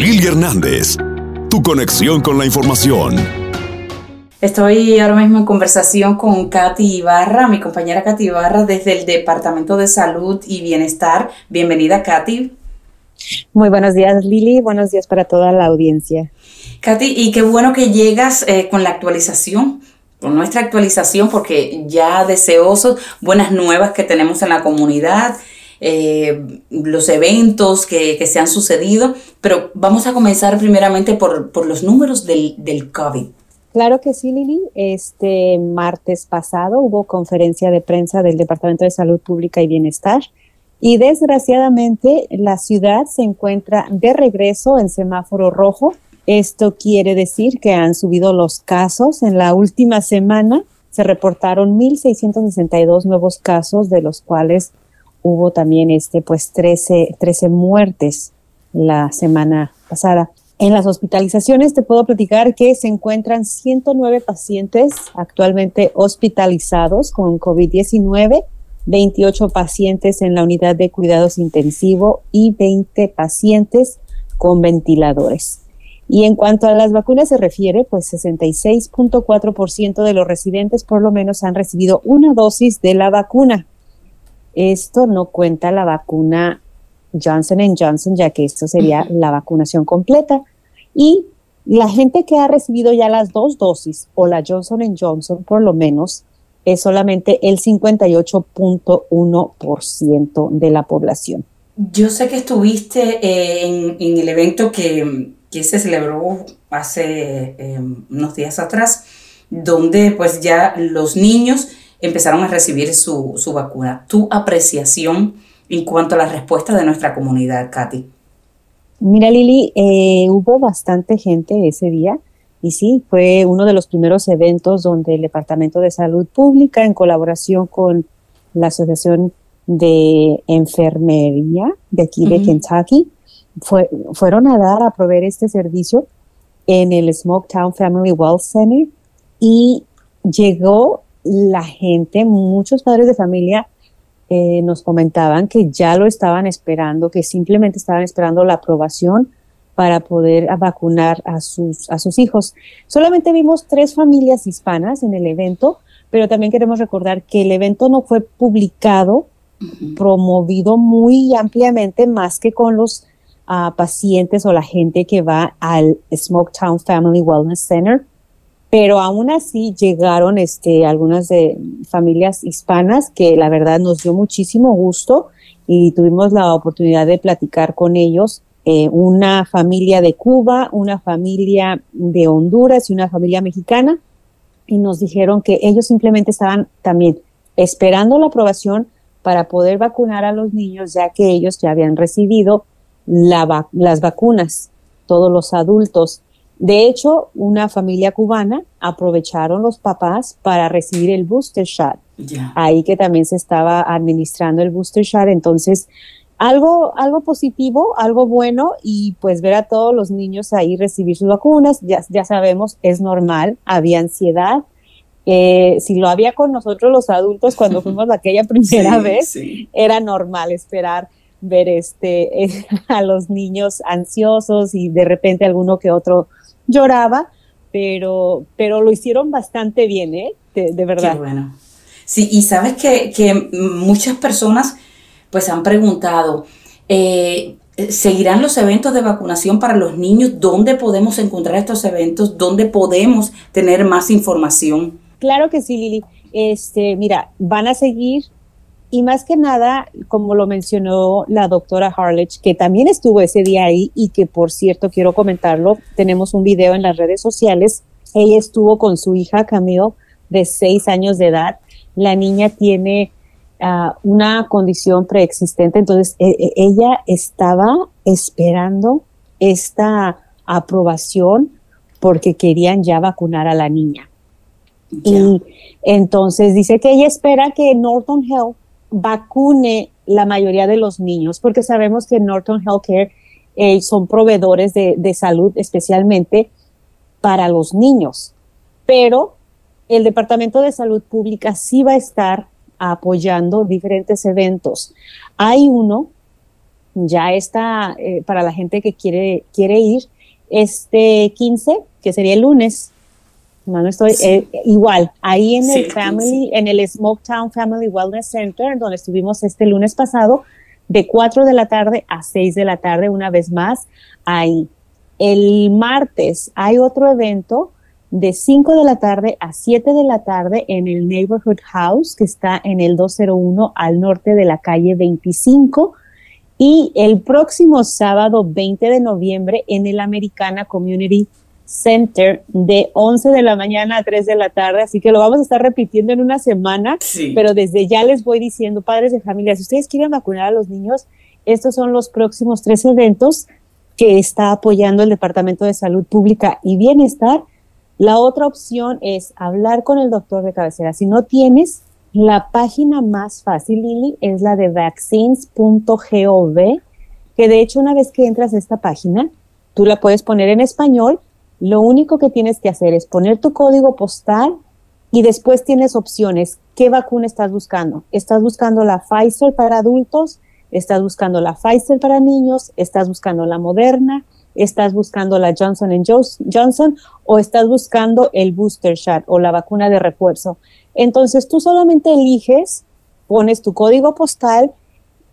Lili Hernández, tu conexión con la información. Estoy ahora mismo en conversación con Katy Ibarra, mi compañera Katy Ibarra desde el Departamento de Salud y Bienestar. Bienvenida, Katy. Muy buenos días, Lili. Buenos días para toda la audiencia. Katy, y qué bueno que llegas eh, con la actualización, con nuestra actualización, porque ya deseosos, buenas nuevas que tenemos en la comunidad, eh, los eventos que, se han sucedido, pero vamos a comenzar primeramente por, por los números del, del COVID. Claro que sí, Lili. Este martes pasado hubo conferencia de prensa del Departamento de Salud Pública y Bienestar y desgraciadamente la ciudad se encuentra de regreso en semáforo rojo. Esto quiere decir que han subido los casos. En la última semana se reportaron 1.662 nuevos casos, de los cuales hubo también este, pues 13, 13 muertes la semana pasada. En las hospitalizaciones te puedo platicar que se encuentran 109 pacientes actualmente hospitalizados con COVID-19 28 pacientes en la unidad de cuidados intensivo y 20 pacientes con ventiladores. Y en cuanto a las vacunas se refiere, pues 66.4% de los residentes por lo menos han recibido una dosis de la vacuna. Esto no cuenta la vacuna Johnson Johnson, ya que esto sería la vacunación completa. Y la gente que ha recibido ya las dos dosis o la Johnson Johnson por lo menos es solamente el 58.1% de la población. Yo sé que estuviste eh, en, el evento que, se celebró hace em, unos días atrás, donde pues ya los niños empezaron a recibir su, vacuna. ¿Tu apreciación en cuanto a la respuesta de nuestra comunidad, Katy? Mira, Lili, eh, hubo bastante gente ese día. Y sí, fue uno de los primeros eventos donde el Departamento de Salud Pública, en colaboración con la Asociación de Enfermería de aquí de Kentucky, fue, fueron a dar a proveer este servicio en el Smoketown Family Wealth Center y llegó la gente, muchos padres de familia eh, nos comentaban que ya lo estaban esperando, que simplemente estaban esperando la aprobación para poder vacunar a sus, a sus hijos. Solamente vimos tres familias hispanas en el evento, pero también queremos recordar que el evento no fue publicado, promovido muy ampliamente, más que con los ah, pacientes o la gente que va al Smoketown Family Wellness Center. Pero aún así llegaron este, algunas de familias hispanas que la verdad nos dio muchísimo gusto y tuvimos la oportunidad de platicar con ellos eh, una familia de Cuba, una familia de Honduras y una familia mexicana, y nos dijeron que ellos simplemente estaban también esperando la aprobación para poder vacunar a los niños, ya que ellos ya habían recibido las vacunas, todos los adultos. De hecho, una familia cubana aprovecharon los papás para recibir el booster shot. Ahí que también se estaba administrando el booster shot. Entonces, algo, algo positivo, algo bueno y pues ver a todos los niños ahí recibir sus vacunas, ya, ya sabemos, es normal, había ansiedad. Eh, si lo había con nosotros los adultos cuando fuimos aquella primera vez, era normal esperar ver este a los niños ansiosos y de repente alguno que otro lloraba, pero, pero lo hicieron bastante bien, ¿eh? De, verdad. Qué bueno. Sí, y sabes que, que muchas personas pues han preguntado, eh, ¿seguirán los eventos de vacunación para los niños? ¿Dónde podemos encontrar estos eventos? ¿Dónde podemos tener más información? Claro que sí, Lili. Este, mira, van a seguir y más que nada, como lo mencionó la doctora Harlech, que también estuvo ese día ahí y que por cierto quiero comentarlo, tenemos un video en las redes sociales. Ella estuvo con su hija Camille de seis años de edad. La niña tiene una condición preexistente. Entonces, e, e, ella estaba esperando esta aprobación porque querían ya vacunar a la niña. Y entonces dice que ella espera que Norton Health vacune la mayoría de los niños, porque sabemos que Norton Healthcare eh, son proveedores de, de salud especialmente para los niños. Pero el Departamento de Salud Pública sí va a estar apoyando diferentes eventos. Hay uno ya está eh, para la gente que quiere, quiere ir. Este 15, que sería el lunes, no, estoy eh, igual, ahí en el Family, en el Smoketown Family Wellness Center, donde estuvimos este lunes pasado, de 4 de la tarde a 6 de la tarde, una vez más, ahí. El martes hay otro evento de 5 de la tarde a 7 de la tarde en el Neighborhood House, que está en el 201 al norte de la calle 25. Y el próximo sábado 20 de noviembre en el Americana Community Center de 11 de la mañana a 3 de la tarde, así que lo vamos a estar repitiendo en una semana, pero desde ya les voy diciendo, padres de familia, si ustedes quieren vacunar a los niños, estos son los próximos tres eventos que está apoyando el Departamento de Salud Pública y Bienestar. La otra opción es hablar con el doctor de cabecera. Si no tienes, la página más fácil, Lili, es la de vaccines.gov, que de hecho una vez que entras a esta página, tú la puedes poner en español lo único que tienes que hacer es poner tu código postal y después tienes opciones. ¿Qué vacuna estás buscando? ¿Estás buscando la Pfizer para adultos? ¿Estás buscando la Pfizer para niños? ¿Estás buscando la Moderna? ¿Estás buscando la Johnson Johnson? ¿O estás buscando el booster shot o la vacuna de refuerzo? Entonces tú solamente eliges, pones tu código postal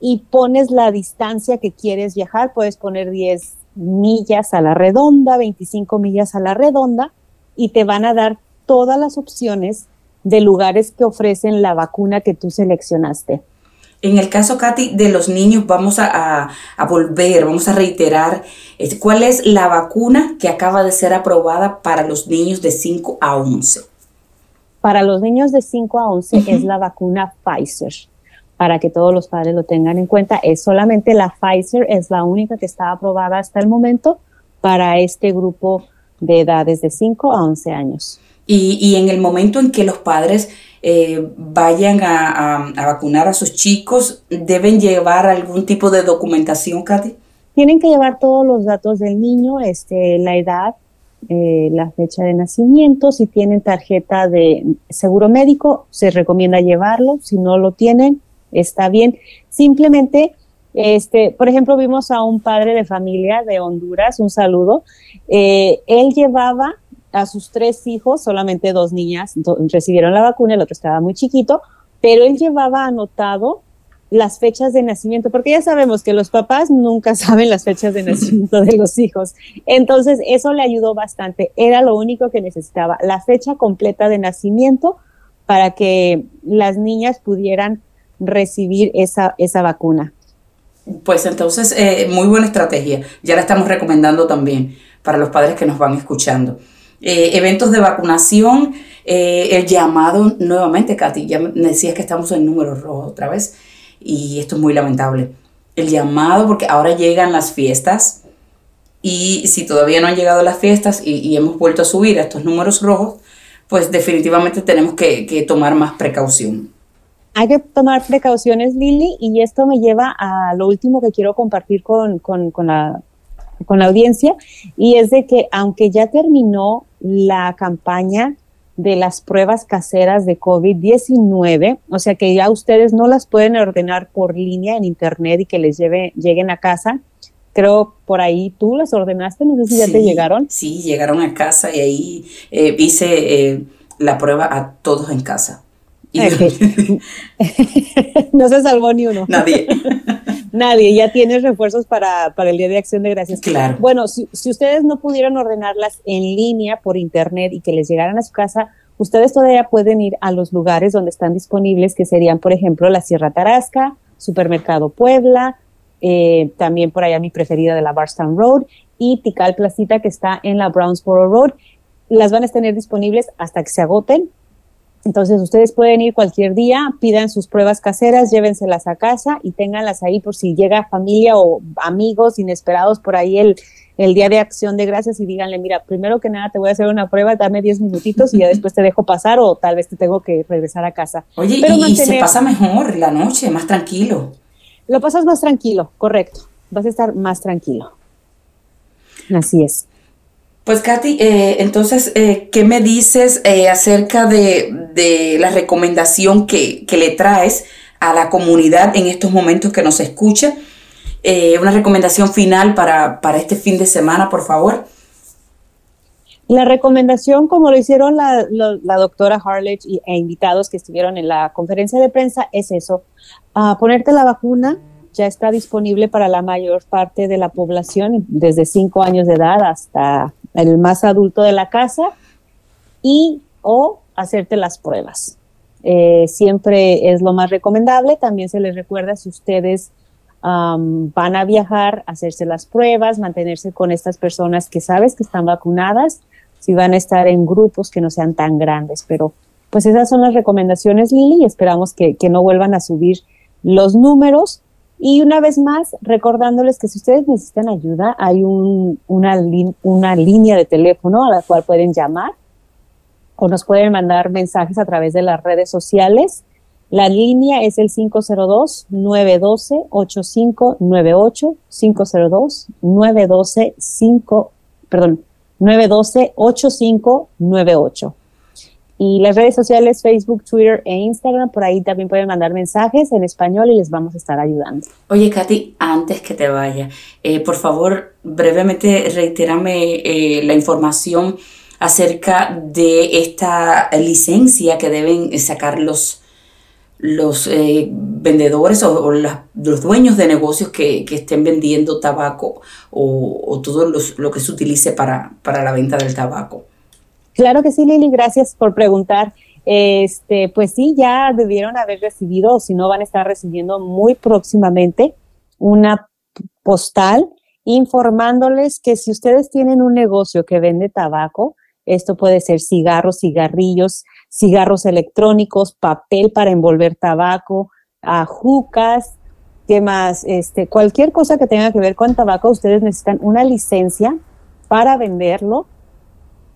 y pones la distancia que quieres viajar. Puedes poner 10, millas a la redonda, 25 millas a la redonda, y te van a dar todas las opciones de lugares que ofrecen la vacuna que tú seleccionaste. En el caso, Katy, de los niños, vamos a, volver, vamos a reiterar cuál es la vacuna que acaba de ser aprobada para los niños de 5 a 11. Para los niños de 5 a 11 es la vacuna Pfizer para que todos los padres lo tengan en cuenta. Es solamente la Pfizer, es la única que está aprobada hasta el momento para este grupo de edades de 5 a 11 años. Y, en el momento en que los padres eh, vayan a, vacunar a sus chicos, ¿deben llevar algún tipo de documentación, Katy? Tienen que llevar todos los datos del niño, este, la edad, eh, la fecha de nacimiento, si tienen tarjeta de seguro médico, se recomienda llevarlo, si no lo tienen, está bien. Simplemente, este, por ejemplo, vimos a un padre de familia de Honduras, un saludo. Eh, él llevaba a sus tres hijos, solamente dos niñas recibieron la vacuna, el otro estaba muy chiquito, pero él llevaba anotado las fechas de nacimiento, porque ya sabemos que los papás nunca saben las fechas de nacimiento de los hijos. Entonces, eso le ayudó bastante. Era lo único que necesitaba, la fecha completa de nacimiento para que las niñas pudieran recibir esa, esa vacuna. Pues entonces, eh, muy buena estrategia. Ya la estamos recomendando también para los padres que nos van escuchando. Eh, eventos de vacunación, eh, el llamado nuevamente, Katy, ya decías que estamos en número rojo otra vez y esto es muy lamentable. El llamado, porque ahora llegan las fiestas y si todavía no han llegado las fiestas y, hemos vuelto a subir a estos números rojos, pues definitivamente tenemos que tomar más precaución hay que tomar precauciones, Lili, y esto me lleva a lo último que quiero compartir con, la, con la audiencia, y es de que aunque ya terminó la campaña de las pruebas caseras de COVID-19, o sea que ya ustedes no las pueden ordenar por línea en internet y que les lleve, lleguen a casa. Creo por ahí tú las ordenaste, no sé si ya te llegaron. Sí, llegaron a casa y ahí eh, hice eh, la prueba a todos en casa. no se salvó ni uno. Nadie. Nadie, ya tienes refuerzos para, el Día de Acción de Gracias. Claro. Bueno, si, ustedes no pudieron ordenarlas en línea por internet y que les llegaran a su casa, ustedes todavía pueden ir a los lugares donde están disponibles, que serían, por ejemplo, la Sierra Tarasca, Supermercado Puebla, eh, también por allá mi preferida de la Barstown Road y Tical Placita, que está en la Brownsboro Road. Las van a tener disponibles hasta que se agoten entonces ustedes pueden ir cualquier día, pidan sus pruebas caseras, llévenselas a casa y ténganlas ahí por si llega familia o amigos inesperados por ahí el, el día de acción de gracias y díganle, mira, primero que nada te voy a hacer una prueba, dame 10 minutitos y ya después te dejo pasar o tal vez te tengo que regresar a casa. Oye, y, se pasa mejor la noche, más tranquilo. Lo pasas más tranquilo, correcto. Vas a estar más tranquilo. Así es. Pues Katy, eh, entonces, eh, ¿qué me dices eh, acerca de, la recomendación que, le traes a la comunidad en estos momentos que nos escucha? eh, una recomendación final para, para este fin de semana, por favor. La recomendación, como lo hicieron la, doctora Harlech e invitados que estuvieron en la conferencia de prensa, es eso, ponerte la vacuna, ya está disponible para la mayor parte de la población, desde 5 años de edad hasta el más adulto de la casa, y o hacerte las pruebas. Eh, siempre es lo más recomendable. También se les recuerda si ustedes van a viajar, hacerse las pruebas, mantenerse con estas personas que sabes que están vacunadas si van a estar en grupos que no sean tan grandes. Pero pues esas son las recomendaciones, Lili, y esperamos que, no vuelvan a subir los números. Y una vez más, recordándoles que si ustedes necesitan ayuda, hay una, una línea de teléfono a la cual pueden llamar o nos pueden mandar mensajes a través de las redes sociales. La línea es el 502-912-8598, 502-912-5, perdón, 912-8598. Y las redes sociales, Facebook, Twitter e Instagram, por ahí también pueden mandar mensajes en español y les vamos a estar ayudando. Oye, Katy, antes que te vaya, eh, por favor, brevemente reitérame eh, la información acerca de esta licencia que deben sacar los, los eh, vendedores o, los dueños de negocios que, estén vendiendo tabaco o, todo lo que se utilice para, para, la venta del tabaco. Claro que sí, Lili, gracias por preguntar. Este, pues sí, ya debieron haber recibido, o si no van a estar recibiendo muy próximamente, una postal informándoles que si ustedes tienen un negocio que vende tabaco, esto puede ser cigarros, cigarrillos, cigarros electrónicos, papel para envolver tabaco, ajucas, ¿qué más? Este, cualquier cosa que tenga que ver con tabaco, ustedes necesitan una licencia para venderlo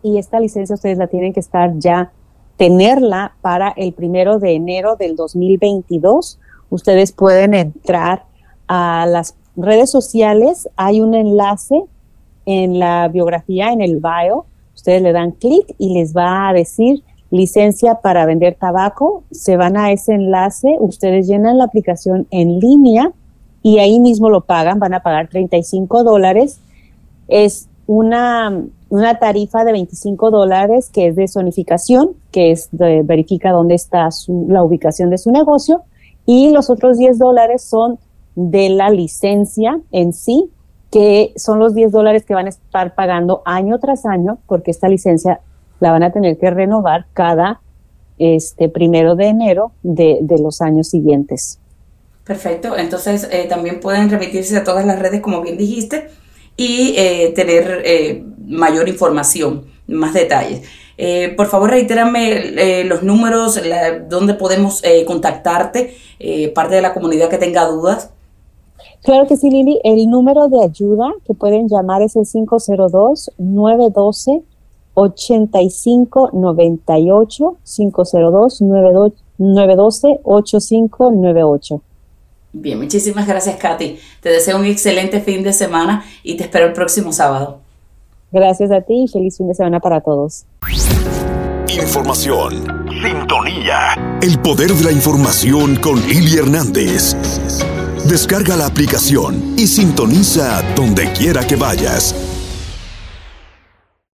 y esta licencia ustedes la tienen que estar ya, tenerla para el primero de enero del 2022. Ustedes pueden entrar a las redes sociales, hay un enlace en la biografía, en el bio, ustedes le dan clic y les va a decir licencia para vender tabaco, se van a ese enlace, ustedes llenan la aplicación en línea y ahí mismo lo pagan, van a pagar 35 dólares. Es una, una tarifa de 25 dólares que es de zonificación, que es de, verifica dónde está la ubicación de su negocio, y los otros 10 dólares son de la licencia en sí, que son los 10 dólares que van a estar pagando año tras año, porque esta licencia la van a tener que renovar cada este primero de enero de, los años siguientes. Perfecto, entonces eh, también pueden remitirse a todas las redes, como bien dijiste, y eh, tener eh, mayor información, más detalles. por favor, reitérame los números, donde podemos contactarte, parte de la comunidad que tenga dudas. Claro que sí, Lili. El número de ayuda que pueden llamar es el 502-912. 8598 502 912 8598. Bien, muchísimas gracias, Katy. Te deseo un excelente fin de semana y te espero el próximo sábado. Gracias a ti y feliz fin de semana para todos. Información. Sintonía. El poder de la información con Lili Hernández. Descarga la aplicación y sintoniza donde quiera que vayas.